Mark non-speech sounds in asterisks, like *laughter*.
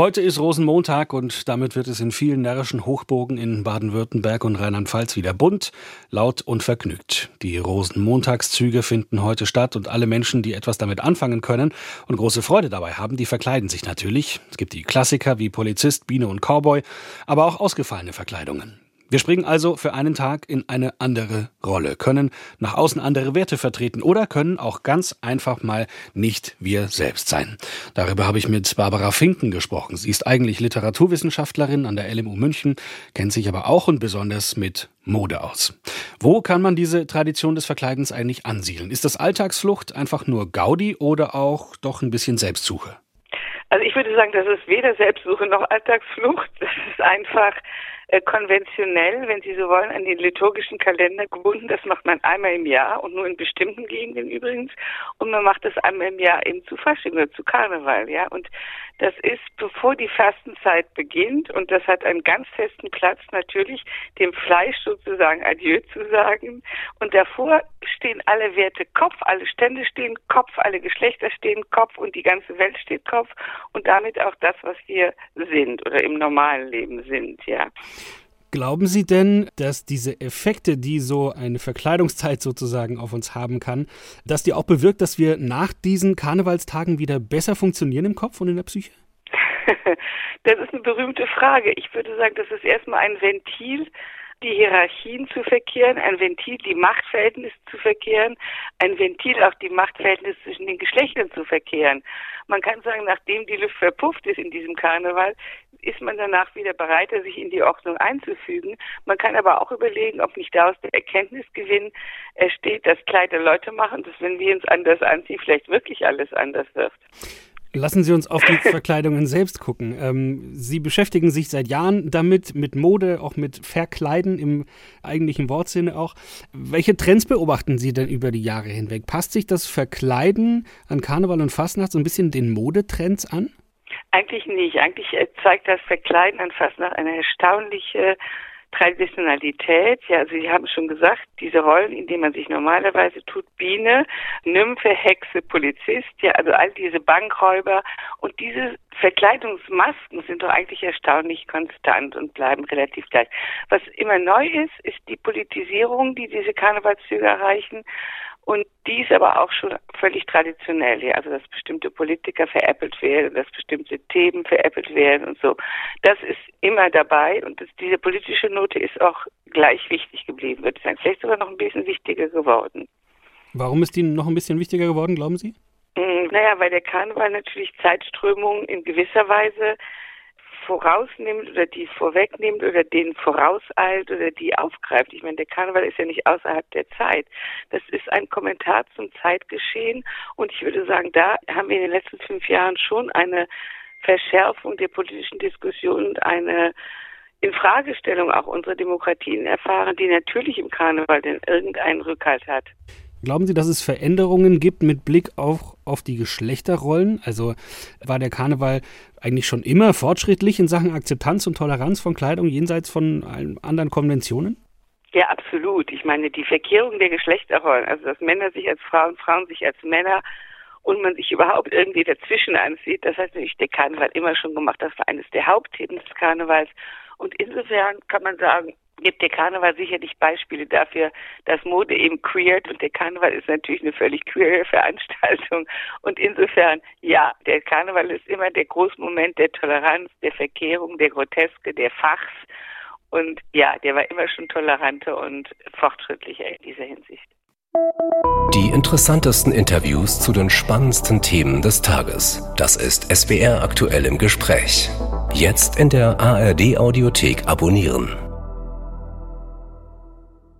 Heute ist Rosenmontag und damit wird es in vielen närrischen Hochburgen in Baden-Württemberg und Rheinland-Pfalz wieder bunt, laut und vergnügt. Die Rosenmontagszüge finden heute statt und alle Menschen, die etwas damit anfangen können und große Freude dabei haben, die verkleiden sich natürlich. Es gibt die Klassiker wie Polizist, Biene und Cowboy, aber auch ausgefallene Verkleidungen. Wir springen also für einen Tag in eine andere Rolle, können nach außen andere Werte vertreten oder können auch ganz einfach mal nicht wir selbst sein. Darüber habe ich mit Barbara Finken gesprochen. Sie ist eigentlich Literaturwissenschaftlerin an der LMU München, kennt sich aber auch und besonders mit Mode aus. Wo kann man diese Tradition des Verkleidens eigentlich ansiedeln? Ist das Alltagsflucht einfach nur Gaudi oder auch doch ein bisschen Selbstsuche? Also ich würde sagen, das ist weder Selbstsuche noch Alltagsflucht. Das ist einfach äh, konventionell, wenn Sie so wollen, an den liturgischen Kalender gebunden. Das macht man einmal im Jahr und nur in bestimmten Gegenden übrigens. Und man macht das einmal im Jahr eben zu Fasching oder zu Karneval, ja. Und das ist, bevor die Fastenzeit beginnt und das hat einen ganz festen Platz natürlich, dem Fleisch sozusagen Adieu zu sagen. Und davor stehen alle Werte Kopf, alle Stände stehen Kopf, alle Geschlechter stehen Kopf und die ganze Welt steht Kopf und damit auch das, was wir sind oder im normalen Leben sind, ja. Glauben Sie denn, dass diese Effekte, die so eine Verkleidungszeit sozusagen auf uns haben kann, dass die auch bewirkt, dass wir nach diesen Karnevalstagen wieder besser funktionieren im Kopf und in der Psyche? *laughs* das ist eine berühmte Frage. Ich würde sagen, das ist erstmal ein Ventil, die Hierarchien zu verkehren, ein Ventil, die Machtverhältnisse zu verkehren, ein Ventil, auch die Machtverhältnisse zwischen den Geschlechtern zu verkehren. Man kann sagen, nachdem die Luft verpufft ist in diesem Karneval, ist man danach wieder bereiter, sich in die Ordnung einzufügen. Man kann aber auch überlegen, ob nicht daraus der Erkenntnisgewinn entsteht, dass Kleider Leute machen, dass wenn wir uns anders anziehen, vielleicht wirklich alles anders wird. Lassen Sie uns auf die *laughs* Verkleidungen selbst gucken. Ähm, Sie beschäftigen sich seit Jahren damit, mit Mode, auch mit Verkleiden im eigentlichen Wortsinne auch. Welche Trends beobachten Sie denn über die Jahre hinweg? Passt sich das Verkleiden an Karneval und Fastnacht so ein bisschen den Modetrends an? Eigentlich nicht. Eigentlich äh, zeigt das Verkleiden an Fastnacht eine erstaunliche Traditionalität, ja, also Sie haben schon gesagt, diese Rollen, in denen man sich normalerweise tut, Biene, Nymphe, Hexe, Polizist, ja, also all diese Bankräuber und diese Verkleidungsmasken sind doch eigentlich erstaunlich konstant und bleiben relativ gleich. Was immer neu ist, ist die Politisierung, die diese Karnevalszüge erreichen. Und die ist aber auch schon völlig traditionell, ja, also dass bestimmte Politiker veräppelt werden, dass bestimmte Themen veräppelt werden und so. Das ist immer dabei und das, diese politische Note ist auch gleich wichtig geblieben, würde ich sagen. Vielleicht sogar noch ein bisschen wichtiger geworden. Warum ist die noch ein bisschen wichtiger geworden, glauben Sie? Mm, naja, weil der Karneval natürlich Zeitströmungen in gewisser Weise vorausnimmt oder die vorwegnimmt oder den vorauseilt oder die aufgreift. Ich meine, der Karneval ist ja nicht außerhalb der Zeit. Das ist ein Kommentar zum Zeitgeschehen und ich würde sagen, da haben wir in den letzten fünf Jahren schon eine Verschärfung der politischen Diskussion und eine Infragestellung auch unserer Demokratien erfahren, die natürlich im Karneval denn irgendeinen Rückhalt hat. Glauben Sie, dass es Veränderungen gibt mit Blick auch auf die Geschlechterrollen? Also war der Karneval eigentlich schon immer fortschrittlich in Sachen Akzeptanz und Toleranz von Kleidung jenseits von anderen Konventionen? Ja, absolut. Ich meine, die Verkehrung der Geschlechterrollen, also dass Männer sich als Frauen, Frauen sich als Männer und man sich überhaupt irgendwie dazwischen ansieht, das hat natürlich der Karneval immer schon gemacht. Das war eines der Hauptthemen des Karnevals. Und insofern kann man sagen, gibt der Karneval sicherlich Beispiele dafür, dass Mode eben queert und der Karneval ist natürlich eine völlig queere *laughs* Veranstaltung. Und insofern, ja, der Karneval ist immer der Großmoment der Toleranz, der Verkehrung, der Groteske, der Fachs. Und ja, der war immer schon toleranter und fortschrittlicher in dieser Hinsicht. Die interessantesten Interviews zu den spannendsten Themen des Tages. Das ist SWR aktuell im Gespräch. Jetzt in der ARD Audiothek abonnieren.